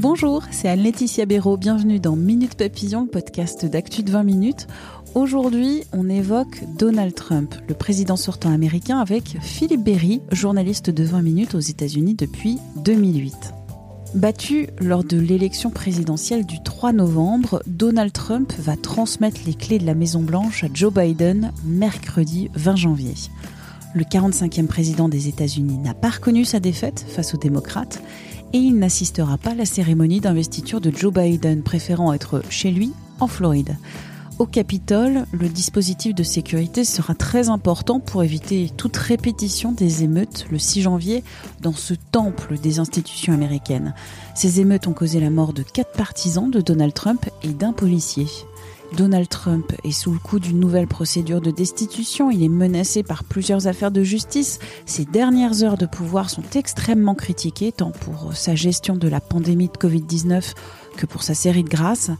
Bonjour, c'est Anne-Laetitia Béraud. Bienvenue dans Minute Papillon, podcast d'actu de 20 minutes. Aujourd'hui, on évoque Donald Trump, le président sortant américain, avec Philippe Berry, journaliste de 20 minutes aux États-Unis depuis 2008. Battu lors de l'élection présidentielle du 3 novembre, Donald Trump va transmettre les clés de la Maison-Blanche à Joe Biden mercredi 20 janvier. Le 45e président des États-Unis n'a pas reconnu sa défaite face aux démocrates et il n'assistera pas à la cérémonie d'investiture de Joe Biden, préférant être chez lui en Floride. Au Capitole, le dispositif de sécurité sera très important pour éviter toute répétition des émeutes le 6 janvier dans ce temple des institutions américaines. Ces émeutes ont causé la mort de quatre partisans de Donald Trump et d'un policier. Donald Trump est sous le coup d'une nouvelle procédure de destitution. Il est menacé par plusieurs affaires de justice. Ses dernières heures de pouvoir sont extrêmement critiquées, tant pour sa gestion de la pandémie de Covid-19 que pour sa série de grâces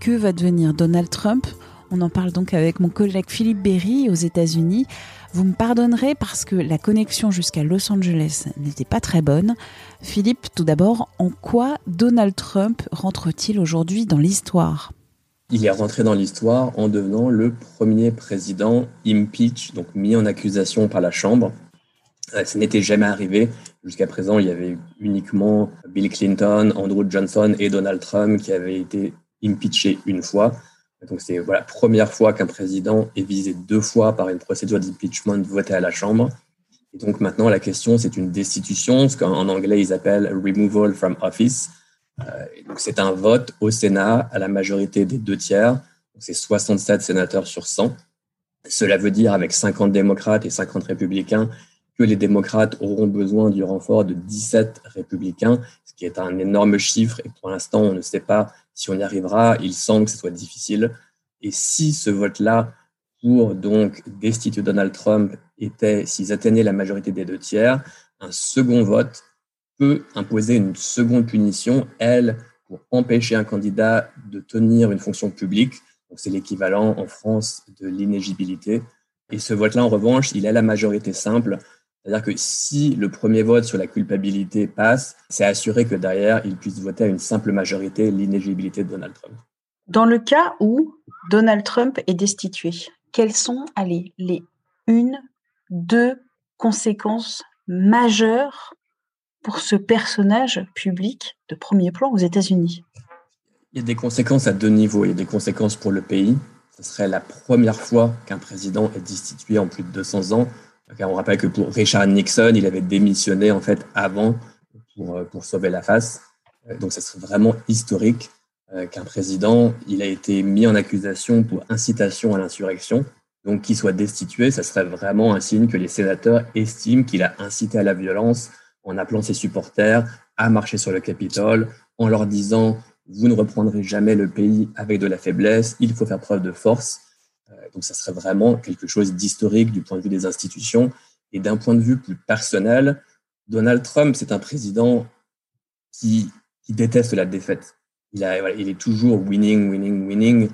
que va devenir Donald Trump? On en parle donc avec mon collègue Philippe Berry aux États-Unis. Vous me pardonnerez parce que la connexion jusqu'à Los Angeles n'était pas très bonne. Philippe, tout d'abord, en quoi Donald Trump rentre-t-il aujourd'hui dans l'histoire? Il est rentré dans l'histoire en devenant le premier président impeach, donc mis en accusation par la Chambre. Euh, ce n'était jamais arrivé. Jusqu'à présent, il y avait uniquement Bill Clinton, Andrew Johnson et Donald Trump qui avaient été impeaché une fois. Donc c'est la voilà, première fois qu'un président est visé deux fois par une procédure d'impeachment votée à la Chambre. Et donc maintenant, la question, c'est une destitution, ce qu'en anglais, ils appellent removal from office. Euh, c'est un vote au Sénat à la majorité des deux tiers. C'est 67 sénateurs sur 100. Cela veut dire, avec 50 démocrates et 50 républicains, que les démocrates auront besoin du renfort de 17 républicains, ce qui est un énorme chiffre. Et pour l'instant, on ne sait pas si on y arrivera, il semble que ce soit difficile. Et si ce vote-là pour donc destituer Donald Trump était, s'ils atteignaient la majorité des deux tiers, un second vote imposer une seconde punition, elle, pour empêcher un candidat de tenir une fonction publique. c'est l'équivalent en France de l'inégibilité. Et ce vote-là, en revanche, il a la majorité simple. C'est-à-dire que si le premier vote sur la culpabilité passe, c'est assuré que derrière, il puisse voter à une simple majorité l'inéligibilité de Donald Trump. Dans le cas où Donald Trump est destitué, quelles sont allez, les une, deux conséquences majeures pour ce personnage public de premier plan aux États-Unis Il y a des conséquences à deux niveaux. Il y a des conséquences pour le pays. Ce serait la première fois qu'un président est destitué en plus de 200 ans on rappelle que pour Richard Nixon, il avait démissionné en fait avant pour, euh, pour sauver la face. Euh, donc, ça serait vraiment historique euh, qu'un président, il a été mis en accusation pour incitation à l'insurrection. Donc, qu'il soit destitué, ça serait vraiment un signe que les sénateurs estiment qu'il a incité à la violence en appelant ses supporters à marcher sur le Capitole, en leur disant vous ne reprendrez jamais le pays avec de la faiblesse, il faut faire preuve de force. Euh, donc, ça serait vraiment quelque chose d'historique du point de vue des institutions. Et d'un point de vue plus personnel, Donald Trump, c'est un président qui, déteste la défaite. Il, est toujours winning, winning, winning.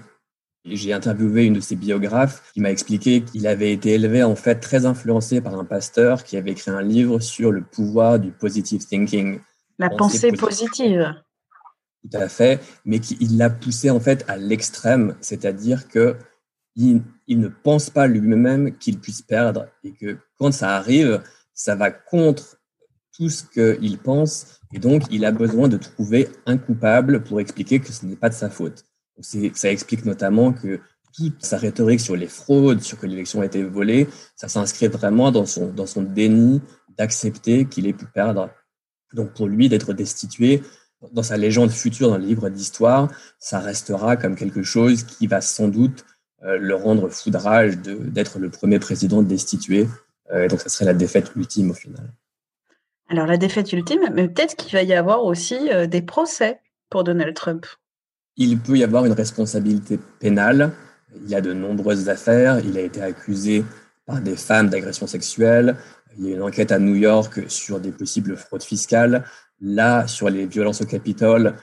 J'ai interviewé une de ses biographes qui m'a expliqué qu'il avait été élevé en fait très influencé par un pasteur qui avait écrit un livre sur le pouvoir du positive thinking. La pensée positive. Tout à fait, mais qu'il l'a poussé en fait à l'extrême, c'est-à-dire que il, ne pense pas lui-même qu'il puisse perdre et que quand ça arrive, ça va contre tout ce qu'il pense et donc il a besoin de trouver un coupable pour expliquer que ce n'est pas de sa faute. Ça explique notamment que toute sa rhétorique sur les fraudes, sur que l'élection a été volée, ça s'inscrit vraiment dans son, dans son déni d'accepter qu'il ait pu perdre. Donc pour lui, d'être destitué, dans sa légende future, dans le livre d'histoire, ça restera comme quelque chose qui va sans doute le rendre foudrage d'être le premier président destitué. et donc, ça serait la défaite ultime au final. Alors, la défaite ultime, mais peut-être qu'il va y avoir aussi des procès pour Donald Trump. Il peut y avoir une responsabilité pénale. Il y a de nombreuses affaires. Il a été accusé par des femmes d'agression sexuelle. Il y a une enquête à New York sur des possibles fraudes fiscales. Là, sur les violences au Capitole,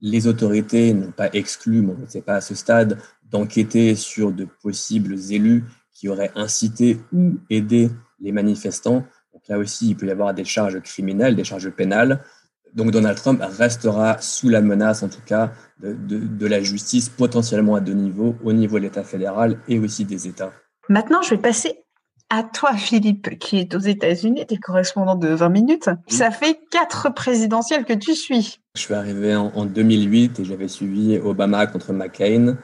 les autorités n'ont pas exclu, mais on ne sait pas à ce stade, d'enquêter sur de possibles élus qui auraient incité ou aidé les manifestants. Donc là aussi, il peut y avoir des charges criminelles, des charges pénales. Donc Donald Trump restera sous la menace, en tout cas, de, de la justice, potentiellement à deux niveaux, au niveau de l'État fédéral et aussi des États. Maintenant, je vais passer à toi, Philippe, qui est aux États-Unis, tu es correspondant de 20 minutes. Ça fait quatre présidentielles que tu suis. Je suis arrivé en, 2008 et j'avais suivi Obama contre McCain.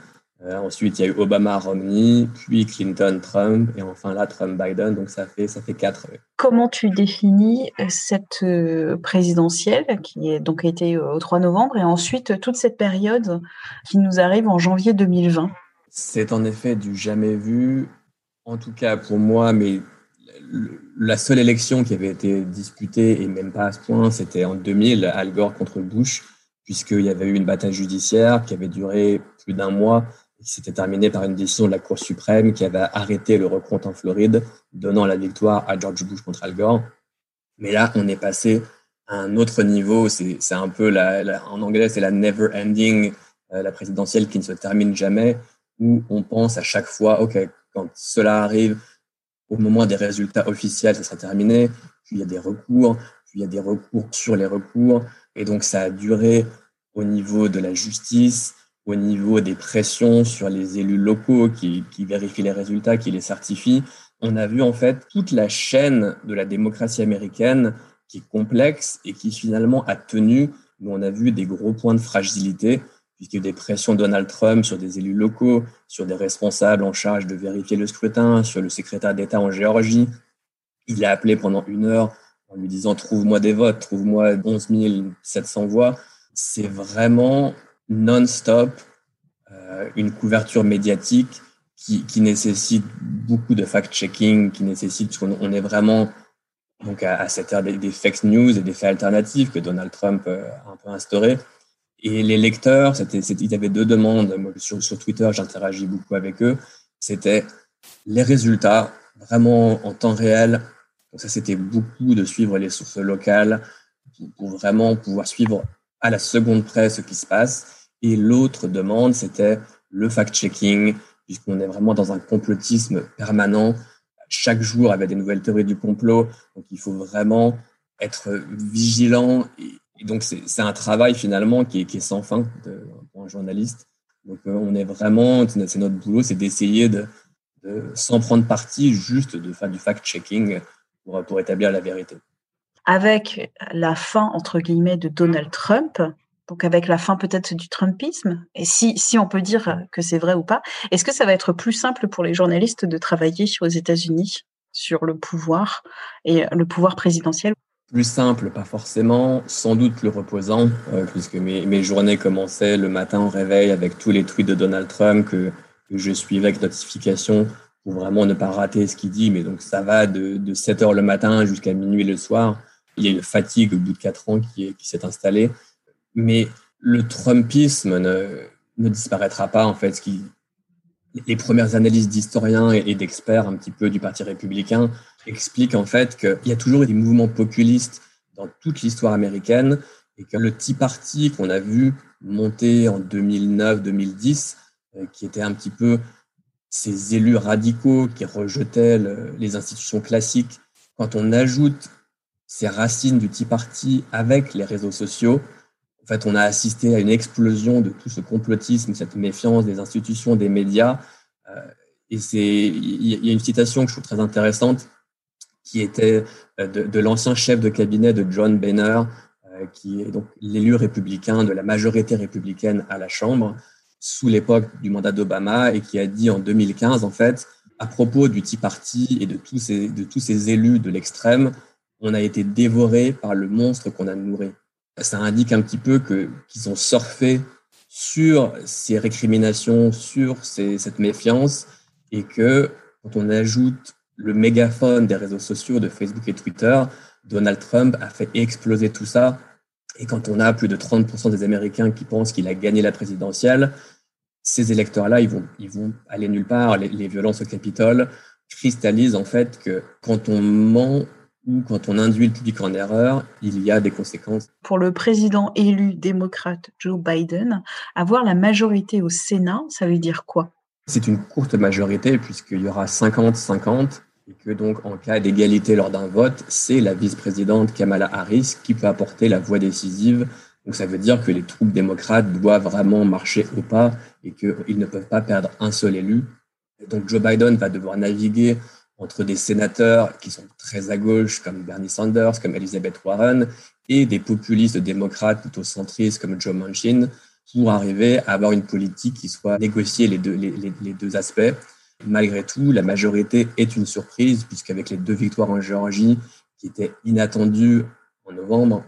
Euh, ensuite, il y a eu Obama-Romney, puis Clinton-Trump, et enfin là, Trump-Biden. Donc, ça fait, ça fait quatre. Comment tu définis euh, cette euh, présidentielle qui est donc été au 3 novembre et ensuite toute cette période qui nous arrive en janvier 2020 C'est en effet du jamais vu en tout cas pour moi, mais la seule élection qui avait été disputée, et même pas à ce point, c'était en 2000, Al Gore contre Bush, puisqu'il y avait eu une bataille judiciaire qui avait duré plus d'un mois s'était terminée par une décision de la Cour suprême qui avait arrêté le recompte en Floride, donnant la victoire à George Bush contre Al Gore. Mais là, on est passé à un autre niveau. C'est un peu, en anglais, c'est la never ending, euh, la présidentielle qui ne se termine jamais, où on pense à chaque fois, OK, quand cela arrive, au moment des résultats officiels, ça sera terminé. Puis il y a des recours, puis il y a des recours sur les recours. Et donc, ça a duré au niveau de la justice, au niveau des pressions sur les élus locaux qui, vérifient les résultats, qui les certifient. On a vu en fait toute la chaîne de la démocratie américaine qui est complexe et qui finalement a tenu, mais on a vu des gros points de fragilité puisqu'il des pressions de Donald Trump sur des élus locaux, sur des responsables en charge de vérifier le scrutin, sur le secrétaire d'État en Géorgie. Il a appelé pendant une heure en lui disant Trouve-moi des votes, trouve-moi 11 700 voix. C'est vraiment non-stop euh, une couverture médiatique qui, qui, nécessite beaucoup de fact-checking, qui nécessite, qu'on on est vraiment donc à, à cette ère des, des, fake news et des faits alternatifs que Donald Trump euh, a un peu instauré. Et les lecteurs, c'était, il y avait deux demandes. Moi, sur, sur Twitter, j'interagis beaucoup avec eux. C'était les résultats vraiment en temps réel. Donc ça, c'était beaucoup de suivre les sources locales pour, vraiment pouvoir suivre à la seconde près ce qui se passe. Et l'autre demande, c'était le fact-checking, puisqu'on est vraiment dans un complotisme permanent. Chaque jour, avait des nouvelles théories du complot. Donc, il faut vraiment être vigilant et, donc, c'est un travail finalement qui est, sans fin pour un journaliste. Donc, euh, on est vraiment, c'est notre boulot, c'est d'essayer de, de, sans prendre parti, juste de faire du fact-checking pour, pour établir la vérité. Avec la fin, entre guillemets, de Donald Trump, donc avec la fin peut-être du Trumpisme, et si, si on peut dire que c'est vrai ou pas, est-ce que ça va être plus simple pour les journalistes de travailler aux États-Unis sur le pouvoir et le pouvoir présidentiel? Plus simple, pas forcément, sans doute plus reposant, euh, puisque mes, mes, journées commençaient le matin au réveil avec tous les tweets de Donald Trump que, que je suivais avec notification pour vraiment ne pas rater ce qu'il dit. Mais donc ça va de, de 7 heures le matin jusqu'à minuit le soir. Il y a une fatigue au bout de 4 ans qui, qui s'est installée. Mais le Trumpisme ne, disparaîtra pas, en fait. Ce qui, les premières analyses d'historiens et d'experts un petit peu du Parti républicain expliquent en fait qu'il y a toujours eu des mouvements populistes dans toute l'histoire américaine et que le Tea Party qu'on a vu monter en 2009-2010, euh, qui était un petit peu ces élus radicaux qui rejetaient les institutions classiques, quand on ajoute ces racines du Tea Party avec les réseaux sociaux, en fait, on a assisté à une explosion de tout ce complotisme, cette méfiance des institutions, des médias. Euh, et c'est, il y a une citation que je trouve très intéressante, qui était euh, de, l'ancien chef de cabinet de John Boehner, euh, qui est donc l'élu républicain de la majorité républicaine à la Chambre sous l'époque du mandat d'Obama et qui a dit en 2015, en fait, à propos du Tea Party et de tous ces, de tous ces élus de l'extrême, on a été dévoré par le monstre qu'on a nourri ça indique un petit peu que qu'ils ont surfé sur ces récriminations, sur cette méfiance, et que quand on ajoute le mégaphone des réseaux sociaux, de Facebook et Twitter, Donald Trump a fait exploser tout ça. Et quand on a plus de 30% des Américains qui pensent qu'il a gagné la présidentielle, ces électeurs-là, ils vont, ils vont aller nulle part. Les, les, violences au Capitole cristallisent en fait que quand on ment ou quand on induit le public en erreur, il y a des conséquences. Pour le président élu démocrate Joe Biden, avoir la majorité au Sénat, ça veut dire quoi? C'est une courte majorité puisqu'il y aura 50-50 et que donc en cas d'égalité lors d'un vote, c'est la vice-présidente Kamala Harris qui peut apporter la voix décisive. Donc ça veut dire que les troupes démocrates doivent vraiment marcher au pas et qu'ils ne peuvent pas perdre un seul élu. donc Joe Biden va devoir naviguer entre des sénateurs qui sont très à gauche comme Bernie Sanders, comme Elizabeth Warren, et des populistes démocrates plutôt centristes comme Joe Manchin, pour arriver à avoir une politique qui soit négociée les deux, les deux aspects. Malgré tout, la majorité est une surprise, puisqu'avec les deux victoires en Géorgie, qui étaient inattendues en novembre,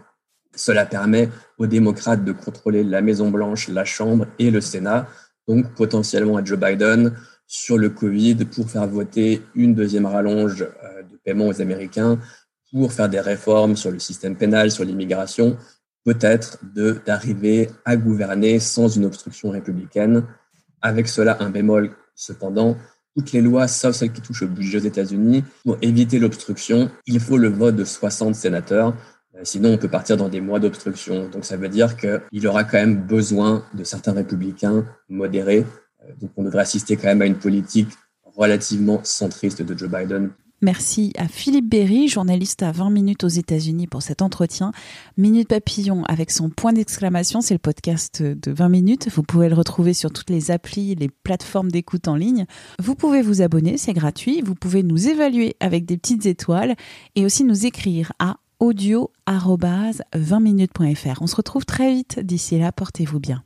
cela permet aux démocrates de contrôler la Maison-Blanche, la Chambre et le Sénat, donc potentiellement à Joe Biden sur le Covid pour faire voter une deuxième rallonge euh, de paiement aux Américains, pour faire des réformes sur le système pénal, sur l'immigration, peut-être d'arriver à gouverner sans une obstruction républicaine. Avec cela, un bémol cependant, toutes les lois, sauf celles qui touchent au budget aux États-Unis, pour éviter l'obstruction, il faut le vote de 60 sénateurs. Euh, sinon, on peut partir dans des mois d'obstruction. Donc, ça veut dire qu'il aura quand même besoin de certains républicains modérés. Euh, donc, on devrait assister quand même à une politique relativement centriste de Joe Biden Merci à Philippe Berry, journaliste à 20 minutes aux États-Unis pour cet entretien. Minute Papillon avec son point d'exclamation, c'est le podcast de 20 minutes. Vous pouvez le retrouver sur toutes les applis, les plateformes d'écoute en ligne. Vous pouvez vous abonner, c'est gratuit. Vous pouvez nous évaluer avec des petites étoiles et aussi nous écrire à audio-20minutes.fr. On se retrouve très vite. D'ici là, portez-vous bien.